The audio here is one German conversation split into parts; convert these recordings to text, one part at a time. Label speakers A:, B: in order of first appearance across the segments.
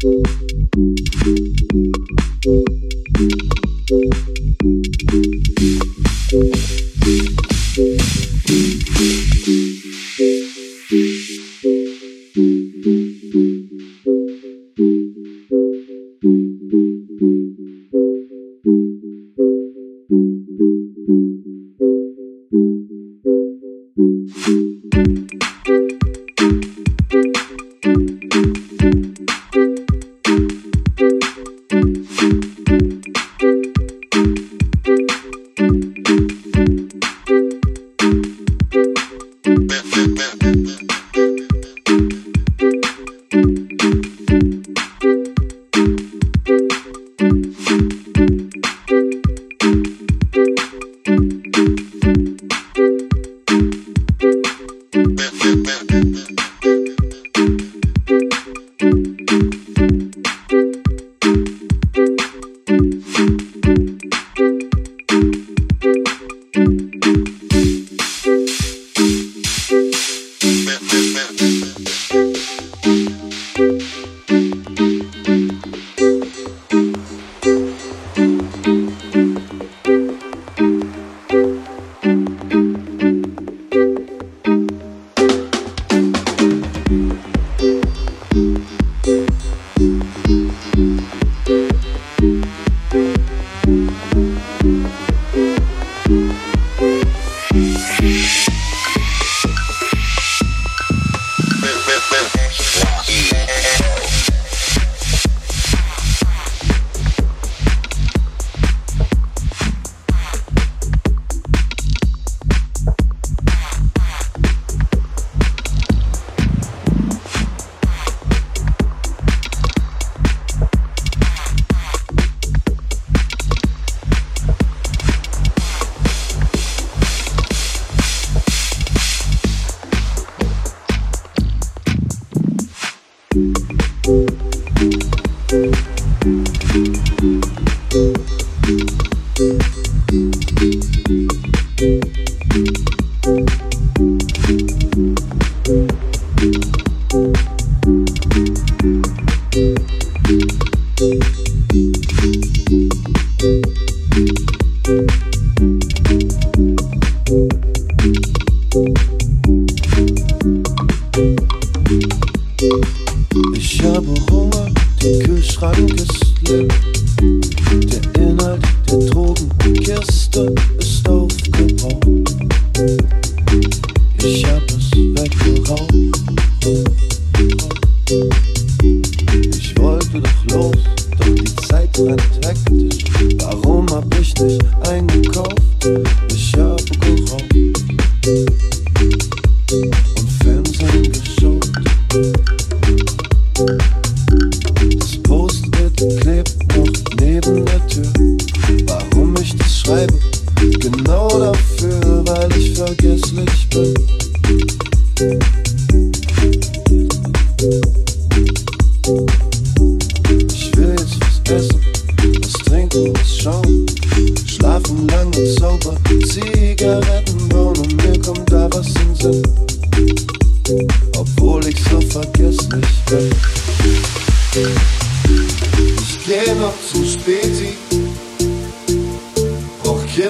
A: Thank you.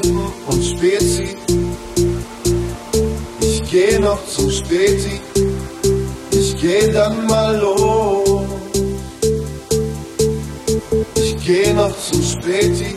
A: Kippen und Spezi. Ich geh noch zum Späti,
B: ich geh dann mal los. Ich geh noch zum Späti.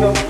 B: 네.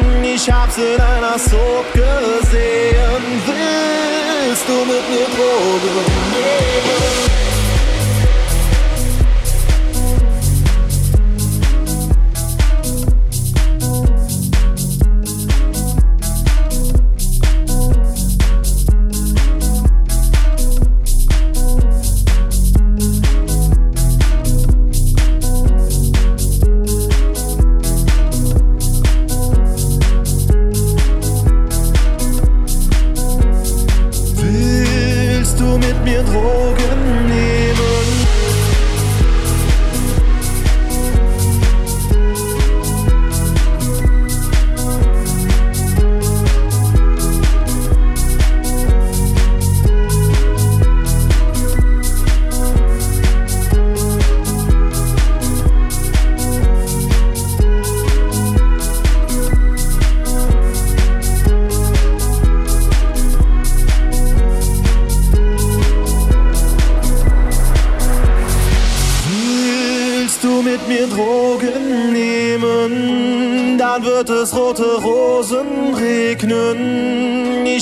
B: Ich hab's in einer Soap gesehen. Willst du mit mir Drogen nehmen?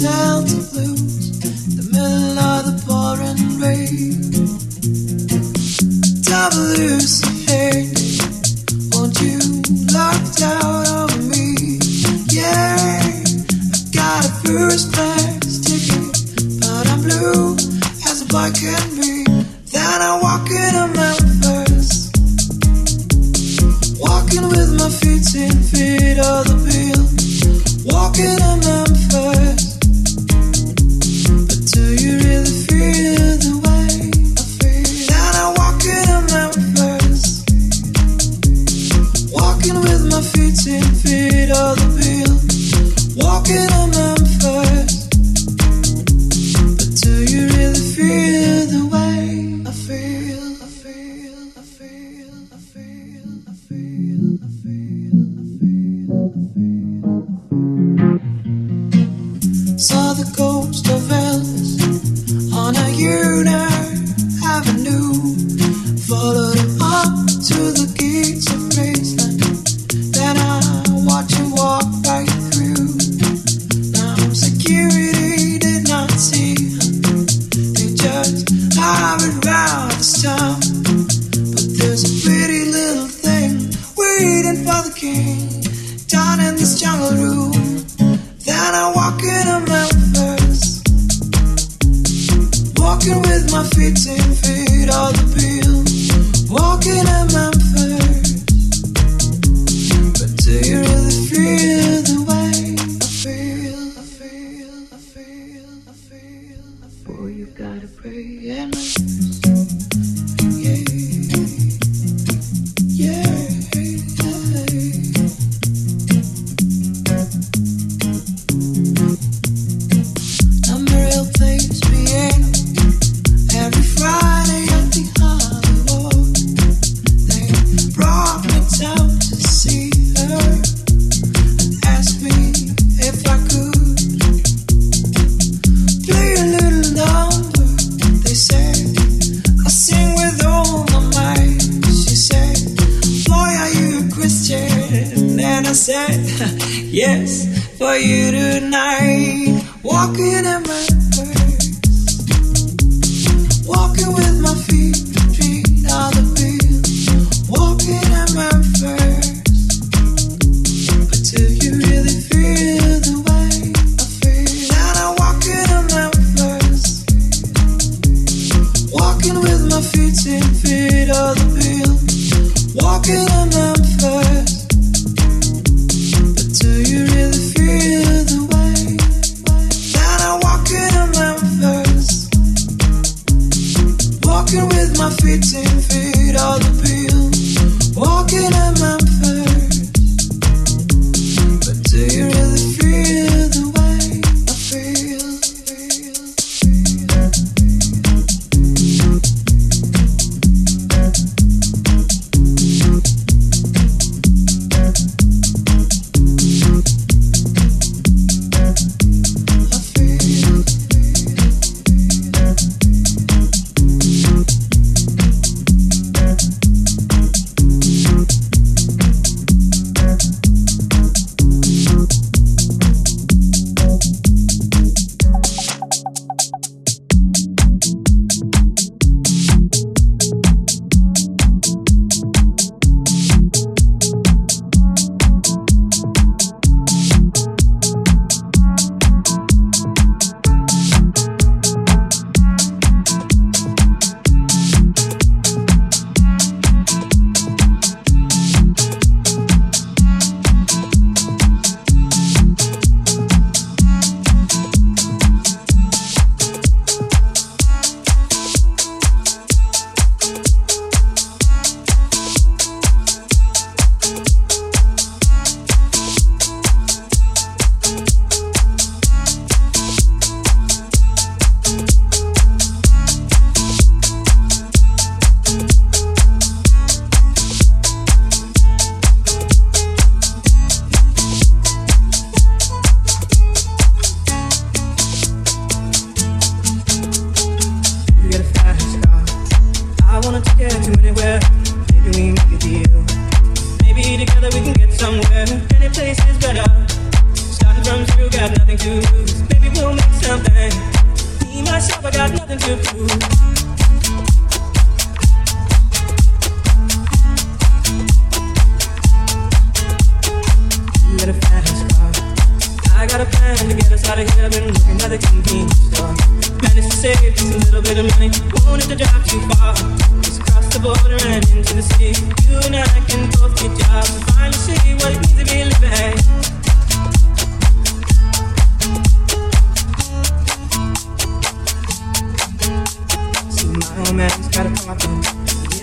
C: tell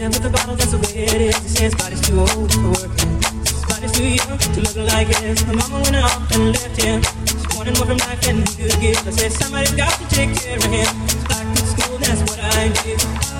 C: dancing with the
D: bottle. that's the way it is. She says, body's too old for working. His body's too young to look like his. Her mama went off and left him. She wanted more from life than he could give. I said, somebody's got to take care of him. Back to school, that's what I did.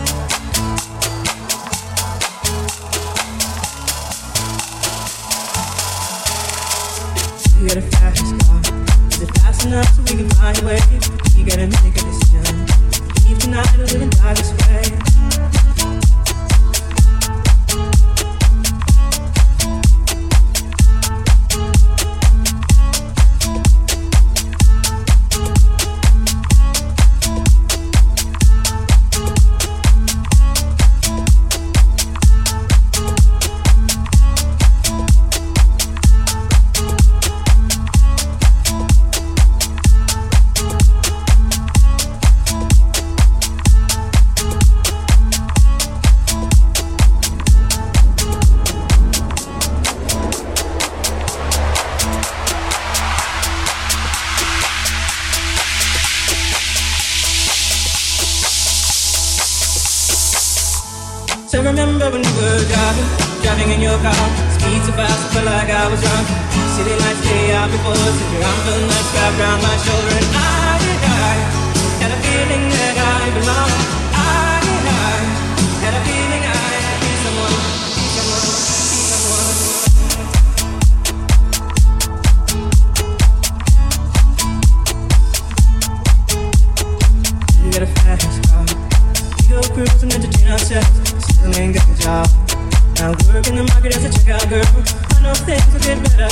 D: I work in the market as a checkout girl. I know things will get better.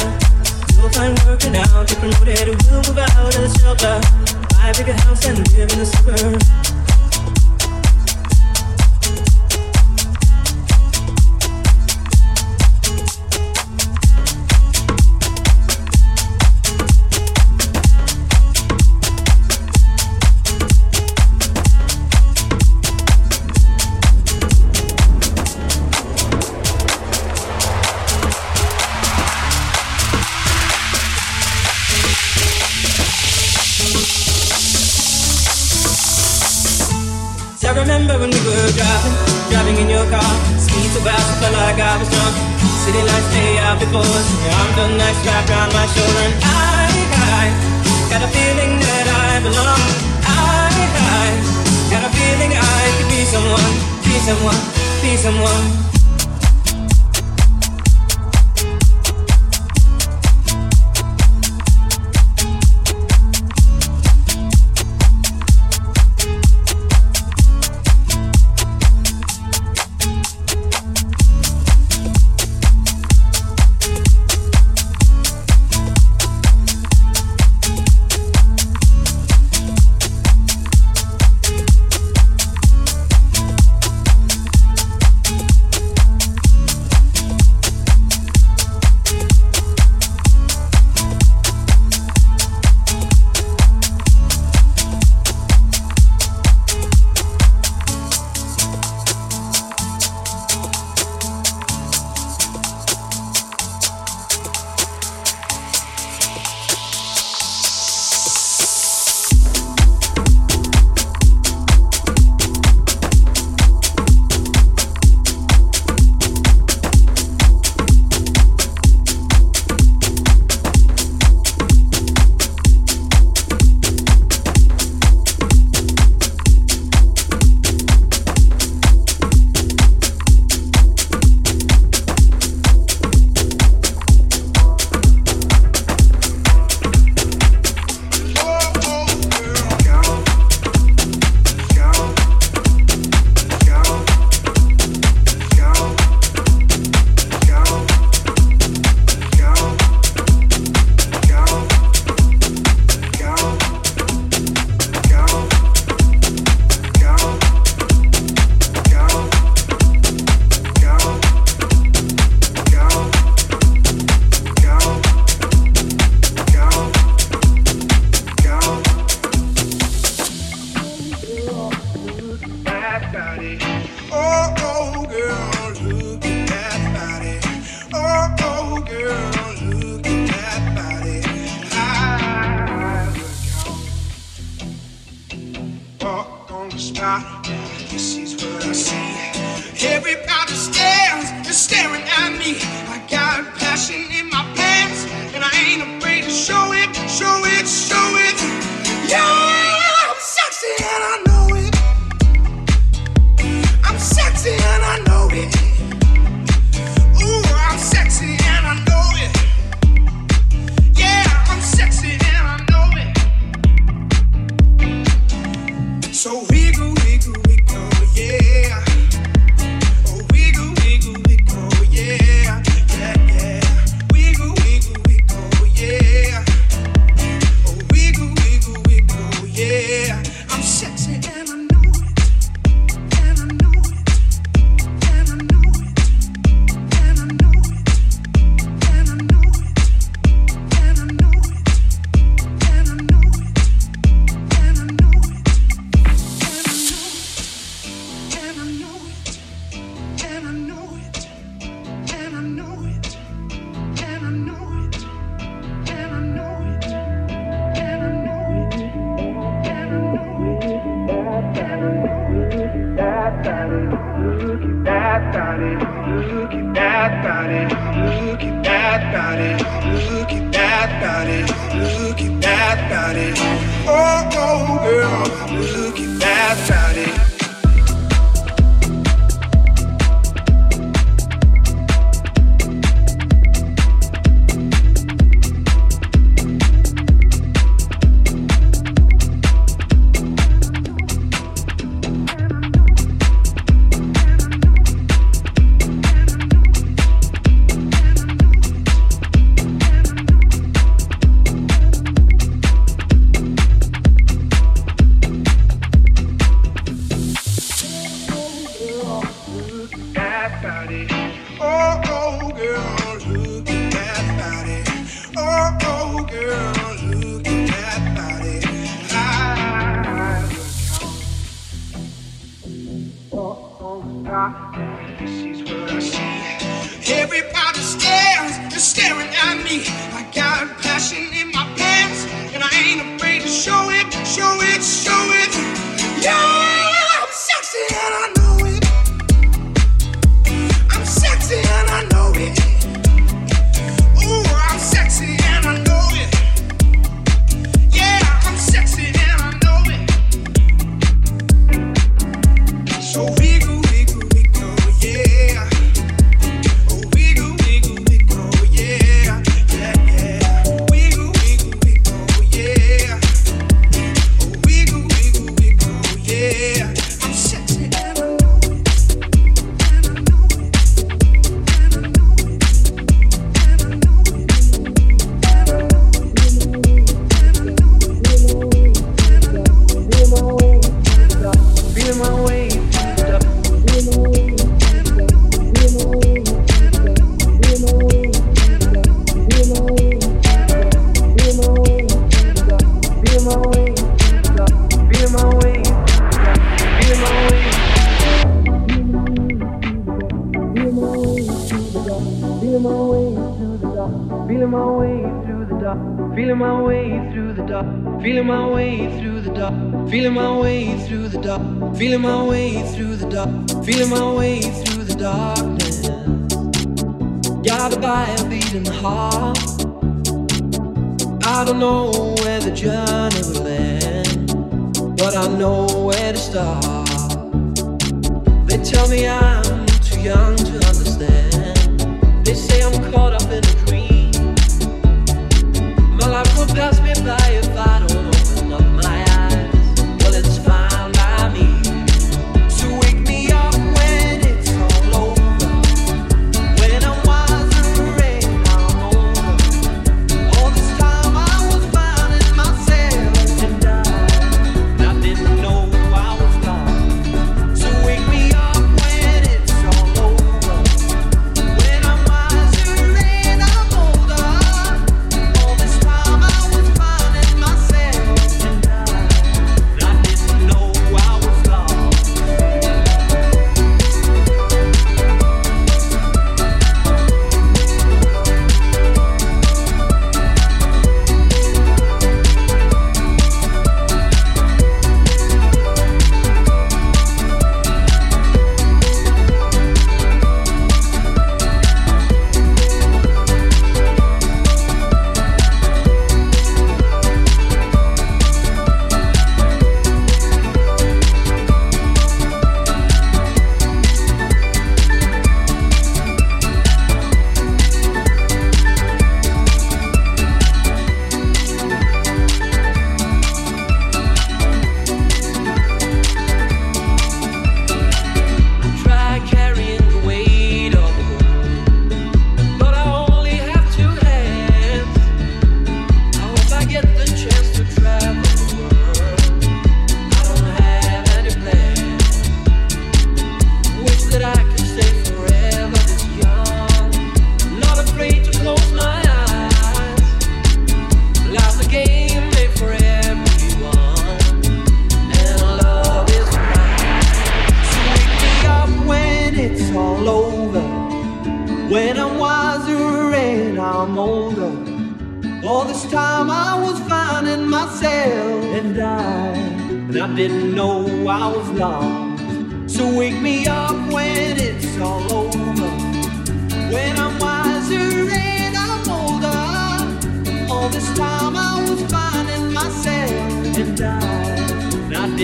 D: You'll find work and get promoted. We'll move out of the shelter. Buy a bigger house and live in the suburbs. like I was drunk. City lights lay out before us. Your arms are nice wrapped around my shoulder. And I, I got a feeling that I belong. I, I got a feeling I could be someone, be someone, be someone.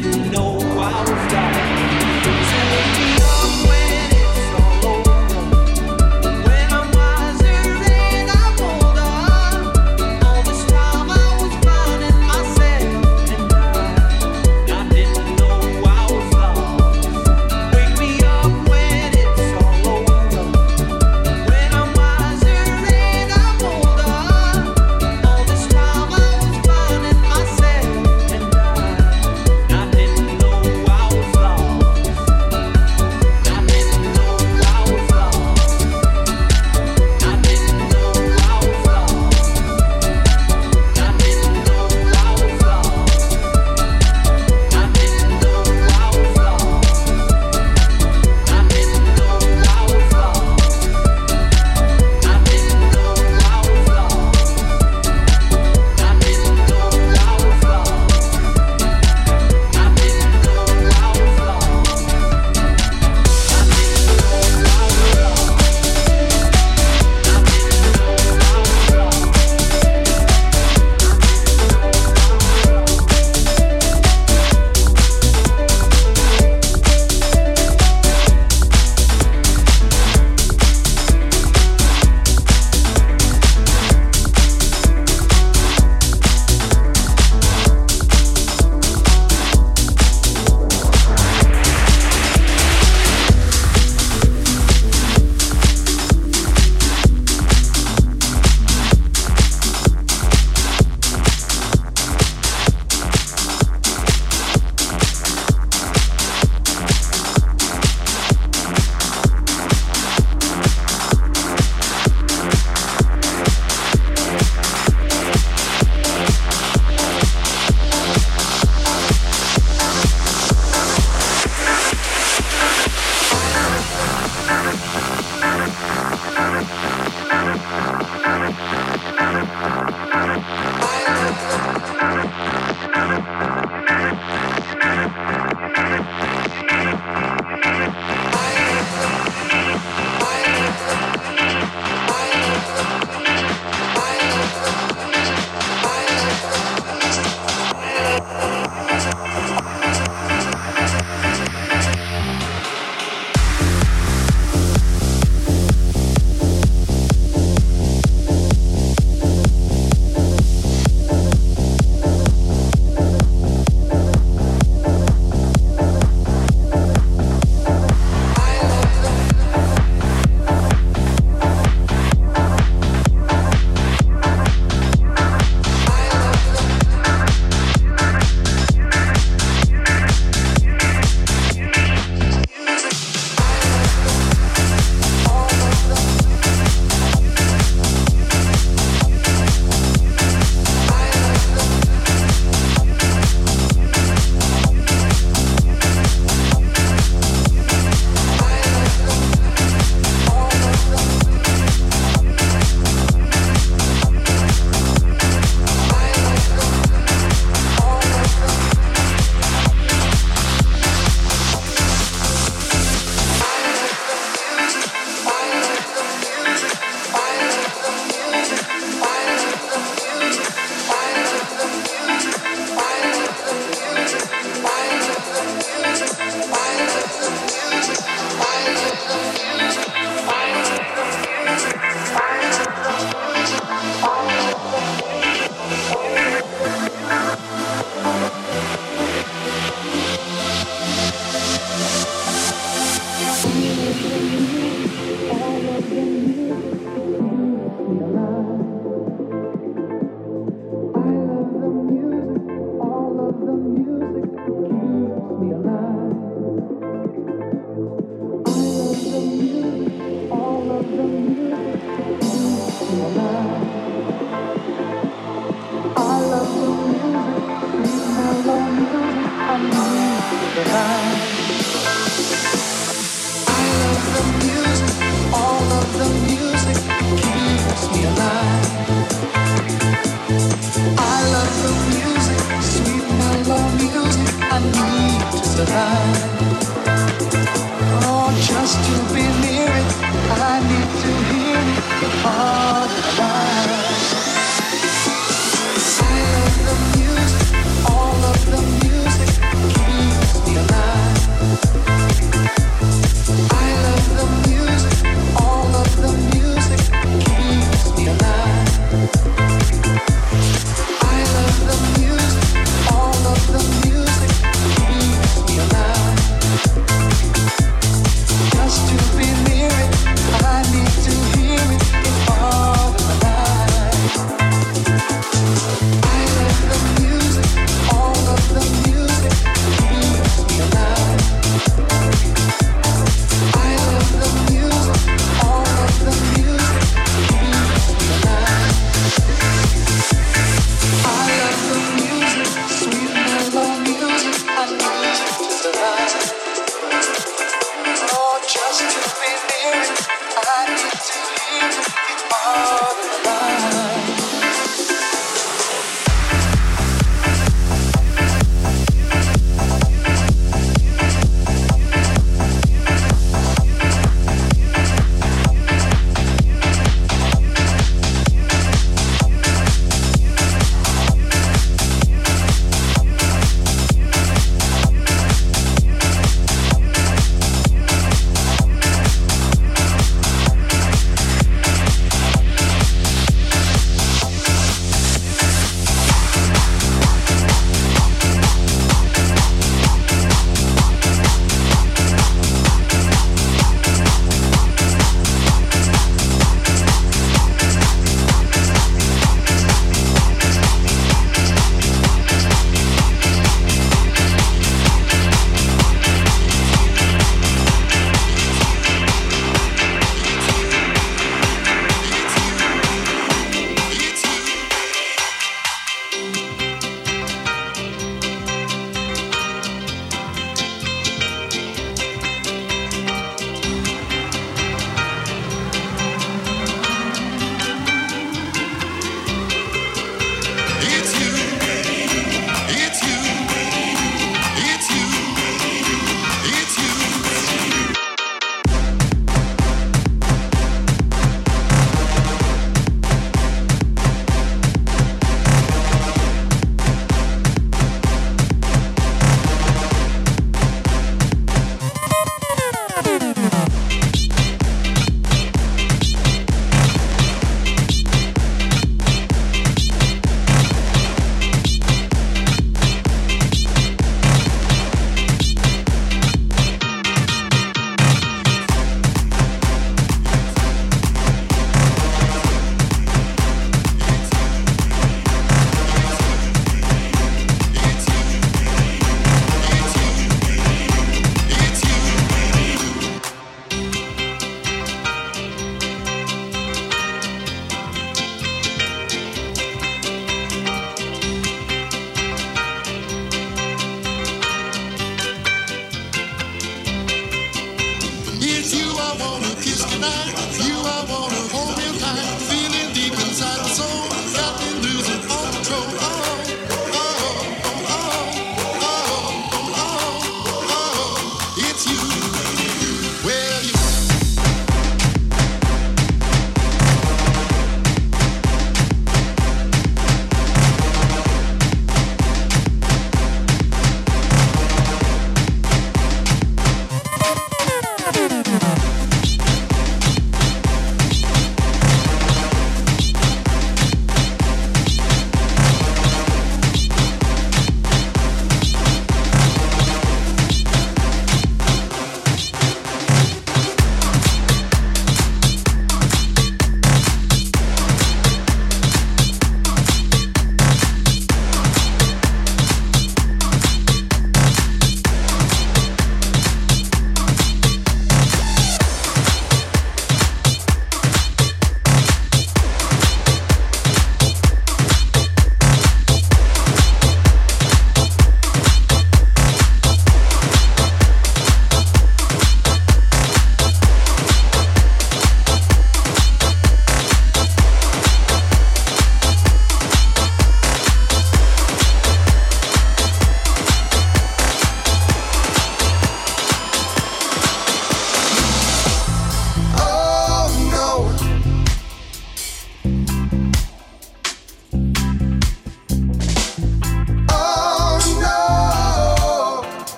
E: Didn't know I was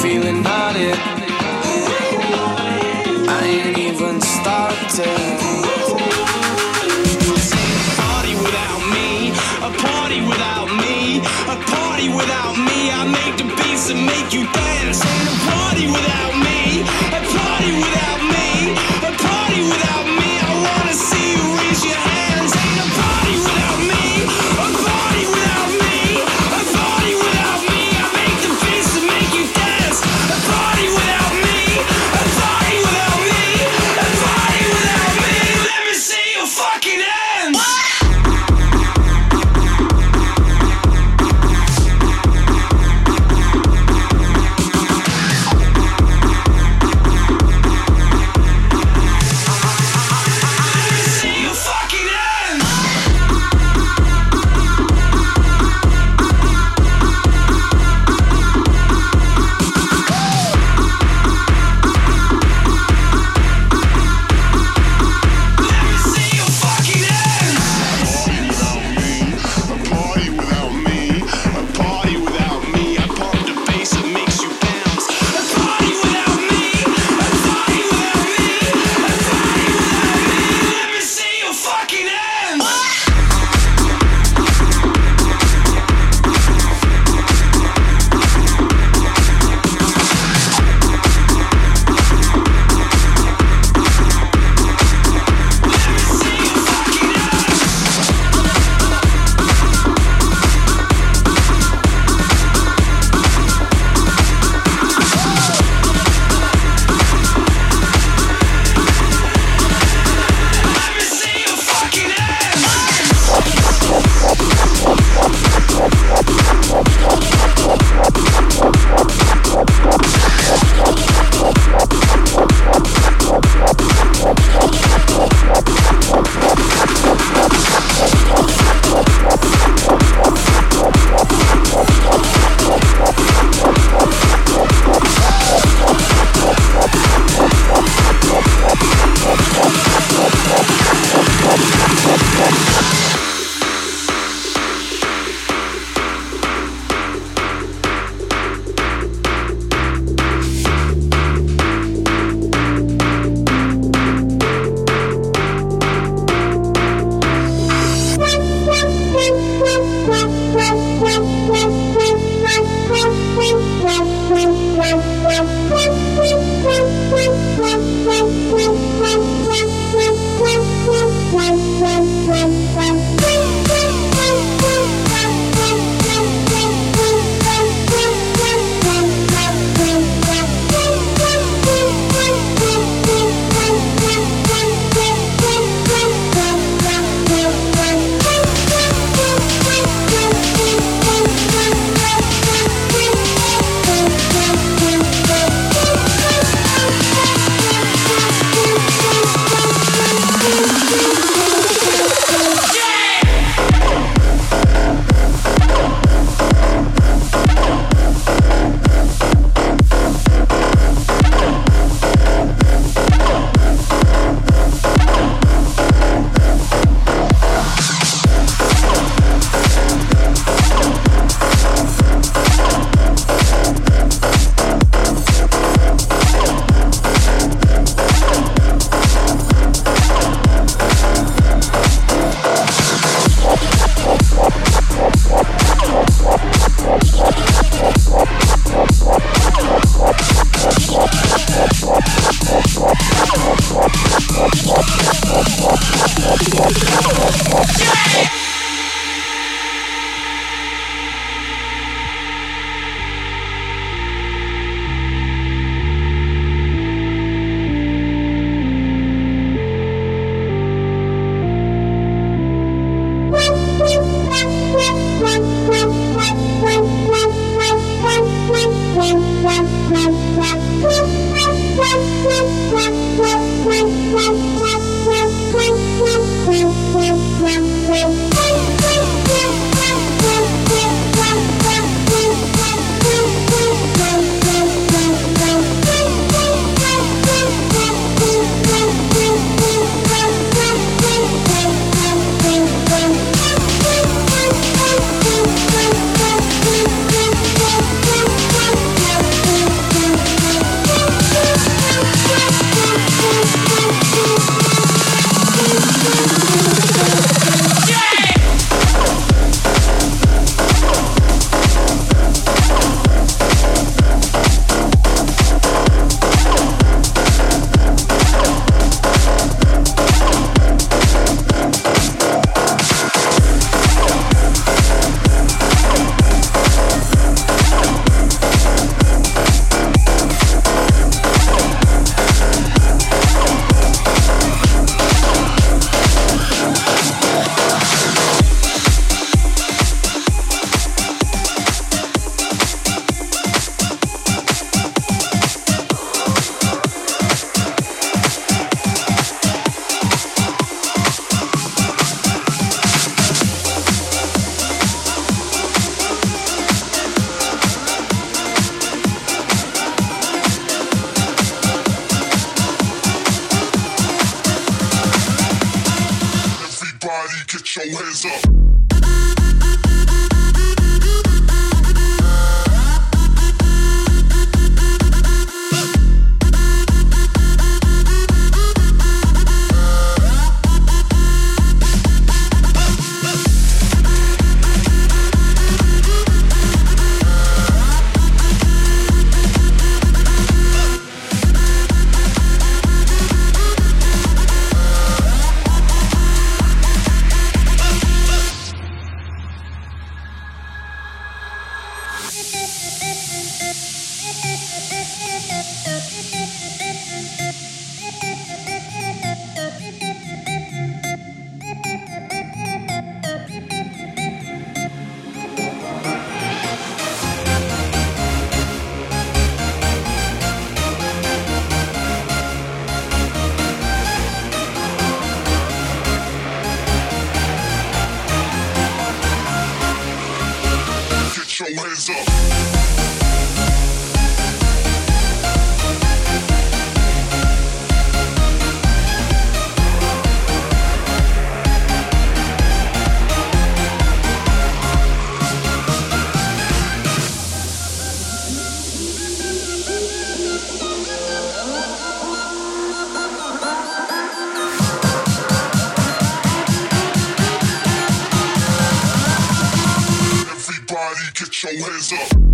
E: feeling about it. I
F: ain't even started. Party without me, a party without me, a party without me. I make the beats and make you dance. And a party without me, a party without.
G: so hands up.